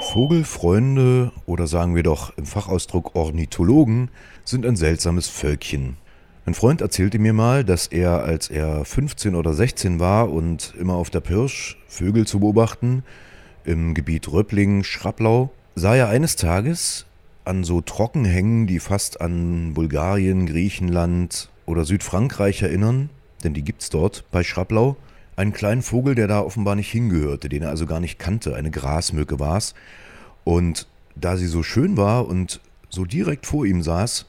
Vogelfreunde oder sagen wir doch im Fachausdruck Ornithologen sind ein seltsames Völkchen. Ein Freund erzählte mir mal, dass er, als er 15 oder 16 war und immer auf der Pirsch Vögel zu beobachten, im Gebiet Röppling, Schraplau, sah er eines Tages an so Trockenhängen, die fast an Bulgarien, Griechenland oder Südfrankreich erinnern, denn die gibt's dort bei Schraplau, einen kleinen Vogel, der da offenbar nicht hingehörte, den er also gar nicht kannte. Eine Grasmücke war's. Und da sie so schön war und so direkt vor ihm saß,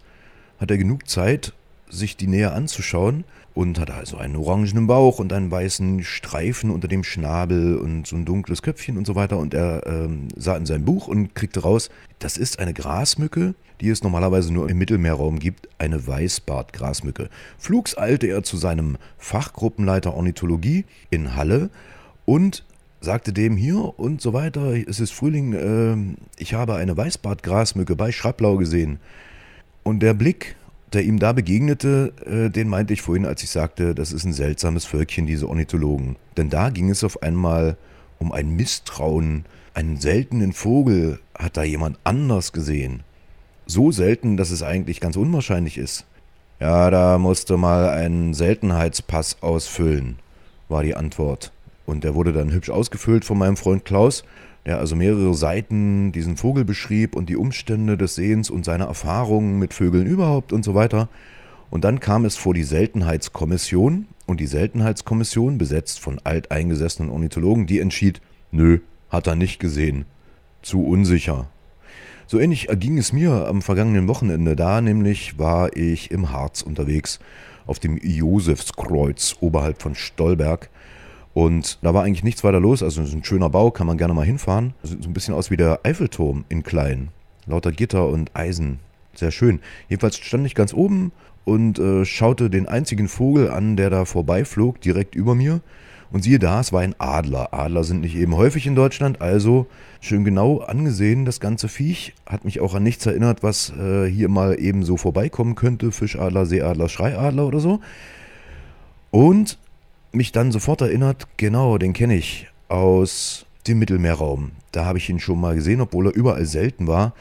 hat er genug Zeit, sich die näher anzuschauen und hatte also einen orangenen Bauch und einen weißen Streifen unter dem Schnabel und so ein dunkles Köpfchen und so weiter. Und er ähm, sah in sein Buch und kriegte raus, das ist eine Grasmücke, die es normalerweise nur im Mittelmeerraum gibt, eine Weißbartgrasmücke. Flugs eilte er zu seinem Fachgruppenleiter Ornithologie in Halle und sagte dem hier und so weiter, es ist Frühling, äh, ich habe eine Weißbartgrasmücke bei Schrapplau gesehen. Und der Blick der ihm da begegnete, äh, den meinte ich vorhin, als ich sagte, das ist ein seltsames Völkchen, diese Ornithologen. Denn da ging es auf einmal um ein Misstrauen. Einen seltenen Vogel hat da jemand anders gesehen. So selten, dass es eigentlich ganz unwahrscheinlich ist. Ja, da musste mal einen Seltenheitspass ausfüllen, war die Antwort. Und der wurde dann hübsch ausgefüllt von meinem Freund Klaus der also mehrere Seiten diesen Vogel beschrieb und die Umstände des Sehens und seine Erfahrungen mit Vögeln überhaupt und so weiter. Und dann kam es vor die Seltenheitskommission und die Seltenheitskommission, besetzt von alteingesessenen Ornithologen, die entschied, nö, hat er nicht gesehen. Zu unsicher. So ähnlich erging es mir am vergangenen Wochenende. Da nämlich war ich im Harz unterwegs, auf dem Josefskreuz oberhalb von Stolberg. Und da war eigentlich nichts weiter los. Also ein schöner Bau, kann man gerne mal hinfahren. Sieht so ein bisschen aus wie der Eiffelturm in klein. Lauter Gitter und Eisen. Sehr schön. Jedenfalls stand ich ganz oben und äh, schaute den einzigen Vogel an, der da vorbeiflog, direkt über mir. Und siehe da, es war ein Adler. Adler sind nicht eben häufig in Deutschland, also schön genau angesehen, das ganze Viech. Hat mich auch an nichts erinnert, was äh, hier mal eben so vorbeikommen könnte. Fischadler, Seeadler, Schreiadler oder so. Und mich dann sofort erinnert, genau, den kenne ich aus dem Mittelmeerraum. Da habe ich ihn schon mal gesehen, obwohl er überall selten war.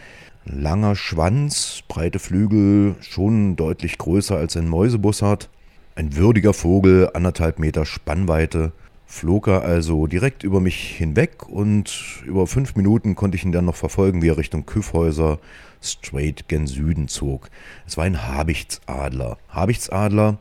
Langer Schwanz, breite Flügel, schon deutlich größer als ein Mäusebussard. Ein würdiger Vogel, anderthalb Meter Spannweite. Flog er also direkt über mich hinweg und über fünf Minuten konnte ich ihn dann noch verfolgen, wie er Richtung Küffhäuser straight gen Süden zog. Es war ein Habichtsadler. Habichtsadler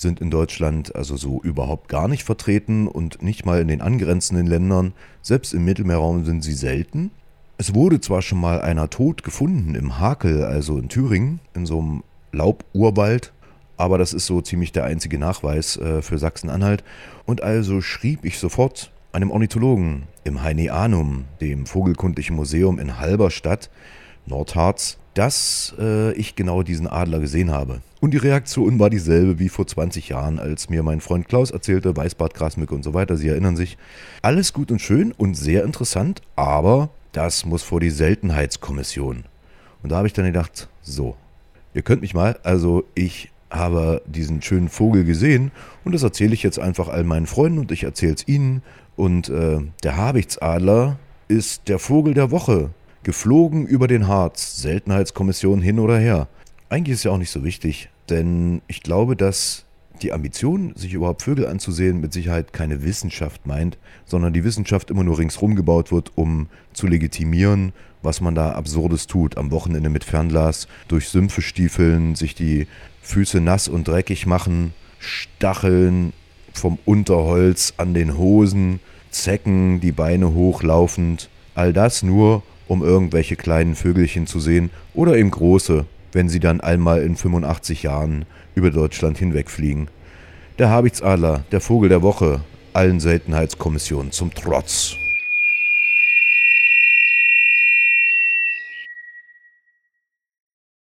sind in Deutschland also so überhaupt gar nicht vertreten und nicht mal in den angrenzenden Ländern. Selbst im Mittelmeerraum sind sie selten. Es wurde zwar schon mal einer tot gefunden im Hakel, also in Thüringen, in so einem Lauburwald, aber das ist so ziemlich der einzige Nachweis äh, für Sachsen-Anhalt. Und also schrieb ich sofort einem Ornithologen im Heineanum, dem Vogelkundlichen Museum in Halberstadt, Nordharz, dass äh, ich genau diesen Adler gesehen habe. Und die Reaktion war dieselbe wie vor 20 Jahren, als mir mein Freund Klaus erzählte, Weißbart, Grasmücke und so weiter. Sie erinnern sich. Alles gut und schön und sehr interessant, aber das muss vor die Seltenheitskommission. Und da habe ich dann gedacht, so, ihr könnt mich mal, also ich habe diesen schönen Vogel gesehen und das erzähle ich jetzt einfach all meinen Freunden und ich erzähle es ihnen. Und äh, der Habichtsadler ist der Vogel der Woche Geflogen über den Harz, Seltenheitskommission hin oder her. Eigentlich ist ja auch nicht so wichtig, denn ich glaube, dass die Ambition, sich überhaupt Vögel anzusehen, mit Sicherheit keine Wissenschaft meint, sondern die Wissenschaft immer nur ringsrum gebaut wird, um zu legitimieren, was man da Absurdes tut. Am Wochenende mit Fernglas durch Sümpfe stiefeln, sich die Füße nass und dreckig machen, Stacheln vom Unterholz an den Hosen, Zecken, die Beine hochlaufend. All das nur, um irgendwelche kleinen Vögelchen zu sehen oder eben große, wenn sie dann einmal in 85 Jahren über Deutschland hinwegfliegen. Der Habichtsadler, der Vogel der Woche, allen Seltenheitskommissionen zum Trotz.